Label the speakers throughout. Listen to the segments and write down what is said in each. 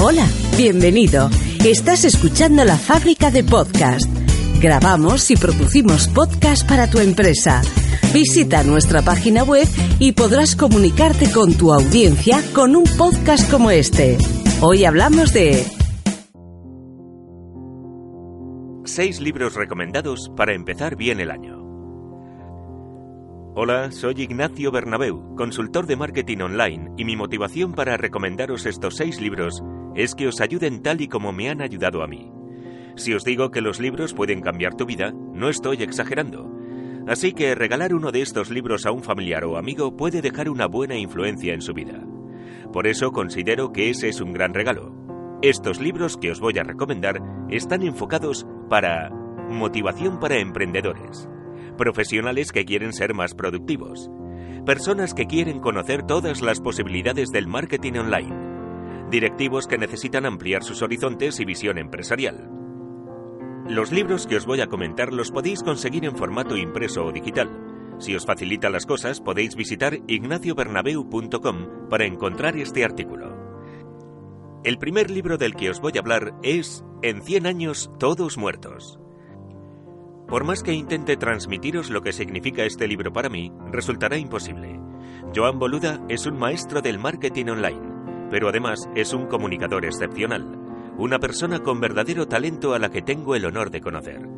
Speaker 1: Hola, bienvenido. Estás escuchando la fábrica de podcast. Grabamos y producimos podcast para tu empresa. Visita nuestra página web y podrás comunicarte con tu audiencia con un podcast como este. Hoy hablamos de...
Speaker 2: Seis libros recomendados para empezar bien el año. Hola, soy Ignacio Bernabeu, consultor de marketing online, y mi motivación para recomendaros estos seis libros es que os ayuden tal y como me han ayudado a mí. Si os digo que los libros pueden cambiar tu vida, no estoy exagerando. Así que regalar uno de estos libros a un familiar o amigo puede dejar una buena influencia en su vida. Por eso considero que ese es un gran regalo. Estos libros que os voy a recomendar están enfocados para motivación para emprendedores profesionales que quieren ser más productivos, personas que quieren conocer todas las posibilidades del marketing online, directivos que necesitan ampliar sus horizontes y visión empresarial. Los libros que os voy a comentar los podéis conseguir en formato impreso o digital. Si os facilita las cosas, podéis visitar ignaciobernabeu.com para encontrar este artículo. El primer libro del que os voy a hablar es En 100 años, todos muertos. Por más que intente transmitiros lo que significa este libro para mí, resultará imposible. Joan Boluda es un maestro del marketing online, pero además es un comunicador excepcional, una persona con verdadero talento a la que tengo el honor de conocer.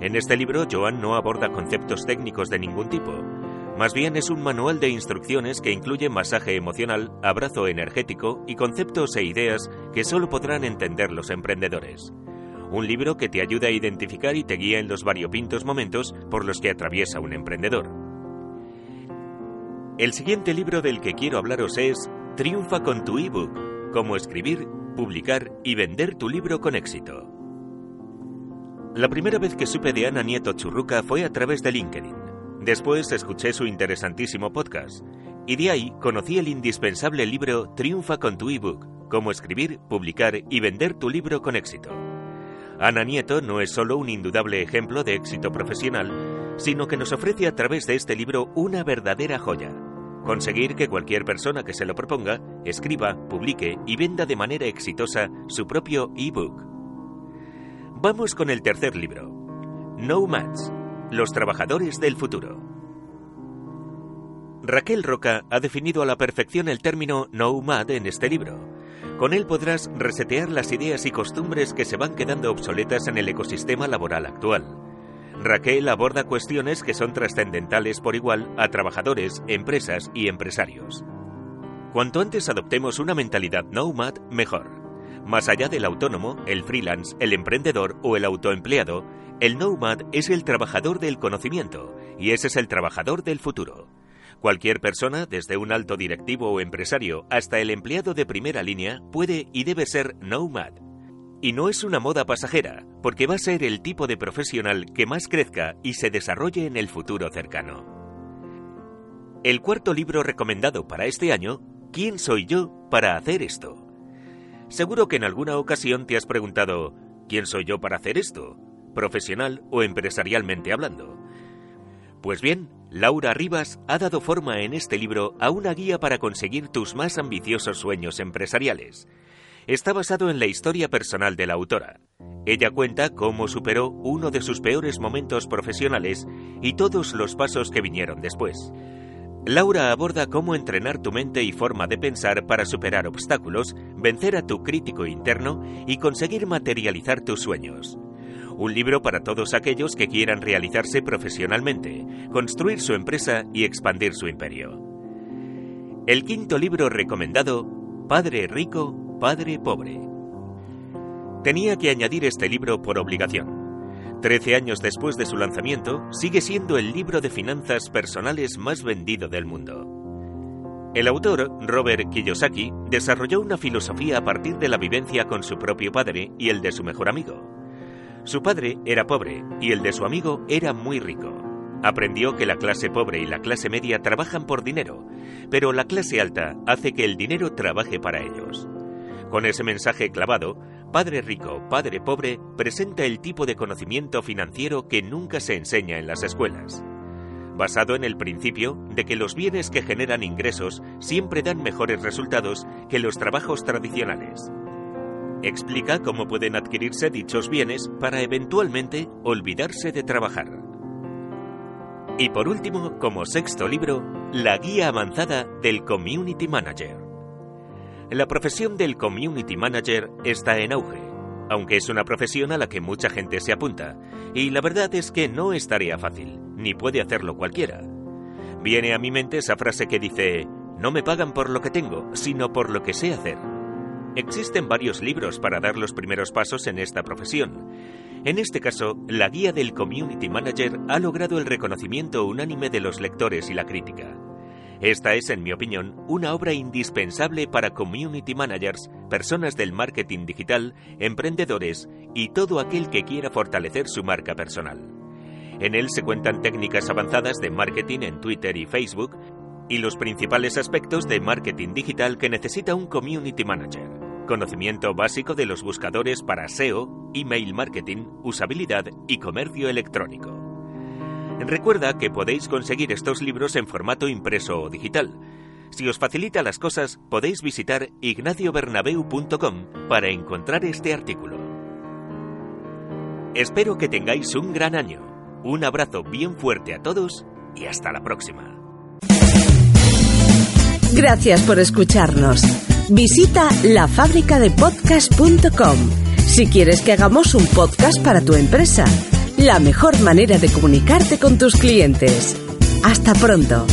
Speaker 2: En este libro, Joan no aborda conceptos técnicos de ningún tipo, más bien es un manual de instrucciones que incluye masaje emocional, abrazo energético y conceptos e ideas que solo podrán entender los emprendedores un libro que te ayuda a identificar y te guía en los variopintos momentos por los que atraviesa un emprendedor. El siguiente libro del que quiero hablaros es Triunfa con tu ebook, cómo escribir, publicar y vender tu libro con éxito. La primera vez que supe de Ana Nieto Churruca fue a través de LinkedIn. Después escuché su interesantísimo podcast y de ahí conocí el indispensable libro Triunfa con tu ebook, cómo escribir, publicar y vender tu libro con éxito. Ana Nieto no es solo un indudable ejemplo de éxito profesional, sino que nos ofrece a través de este libro una verdadera joya. Conseguir que cualquier persona que se lo proponga escriba, publique y venda de manera exitosa su propio ebook. Vamos con el tercer libro. No Mats, los trabajadores del futuro. Raquel Roca ha definido a la perfección el término nomad en este libro con él podrás resetear las ideas y costumbres que se van quedando obsoletas en el ecosistema laboral actual. Raquel aborda cuestiones que son trascendentales por igual a trabajadores, empresas y empresarios. Cuanto antes adoptemos una mentalidad nomad, mejor. Más allá del autónomo, el freelance, el emprendedor o el autoempleado, el nomad es el trabajador del conocimiento y ese es el trabajador del futuro. Cualquier persona, desde un alto directivo o empresario hasta el empleado de primera línea, puede y debe ser nomad. Y no es una moda pasajera, porque va a ser el tipo de profesional que más crezca y se desarrolle en el futuro cercano. El cuarto libro recomendado para este año, ¿Quién soy yo para hacer esto? Seguro que en alguna ocasión te has preguntado, ¿quién soy yo para hacer esto? Profesional o empresarialmente hablando. Pues bien, Laura Rivas ha dado forma en este libro a una guía para conseguir tus más ambiciosos sueños empresariales. Está basado en la historia personal de la autora. Ella cuenta cómo superó uno de sus peores momentos profesionales y todos los pasos que vinieron después. Laura aborda cómo entrenar tu mente y forma de pensar para superar obstáculos, vencer a tu crítico interno y conseguir materializar tus sueños. Un libro para todos aquellos que quieran realizarse profesionalmente, construir su empresa y expandir su imperio. El quinto libro recomendado, Padre Rico, Padre Pobre. Tenía que añadir este libro por obligación. Trece años después de su lanzamiento, sigue siendo el libro de finanzas personales más vendido del mundo. El autor, Robert Kiyosaki, desarrolló una filosofía a partir de la vivencia con su propio padre y el de su mejor amigo. Su padre era pobre y el de su amigo era muy rico. Aprendió que la clase pobre y la clase media trabajan por dinero, pero la clase alta hace que el dinero trabaje para ellos. Con ese mensaje clavado, Padre Rico, Padre Pobre presenta el tipo de conocimiento financiero que nunca se enseña en las escuelas basado en el principio de que los bienes que generan ingresos siempre dan mejores resultados que los trabajos tradicionales. Explica cómo pueden adquirirse dichos bienes para eventualmente olvidarse de trabajar. Y por último, como sexto libro, la guía avanzada del Community Manager. La profesión del Community Manager está en auge, aunque es una profesión a la que mucha gente se apunta, y la verdad es que no es tarea fácil ni puede hacerlo cualquiera. Viene a mi mente esa frase que dice, no me pagan por lo que tengo, sino por lo que sé hacer. Existen varios libros para dar los primeros pasos en esta profesión. En este caso, la guía del Community Manager ha logrado el reconocimiento unánime de los lectores y la crítica. Esta es, en mi opinión, una obra indispensable para community managers, personas del marketing digital, emprendedores y todo aquel que quiera fortalecer su marca personal. En él se cuentan técnicas avanzadas de marketing en Twitter y Facebook y los principales aspectos de marketing digital que necesita un community manager. Conocimiento básico de los buscadores para SEO, email marketing, usabilidad y comercio electrónico. Recuerda que podéis conseguir estos libros en formato impreso o digital. Si os facilita las cosas, podéis visitar ignaciobernabeu.com para encontrar este artículo. Espero que tengáis un gran año. Un abrazo bien fuerte a todos y hasta la próxima.
Speaker 1: Gracias por escucharnos. Visita lafabricadepodcast.com si quieres que hagamos un podcast para tu empresa. La mejor manera de comunicarte con tus clientes. Hasta pronto.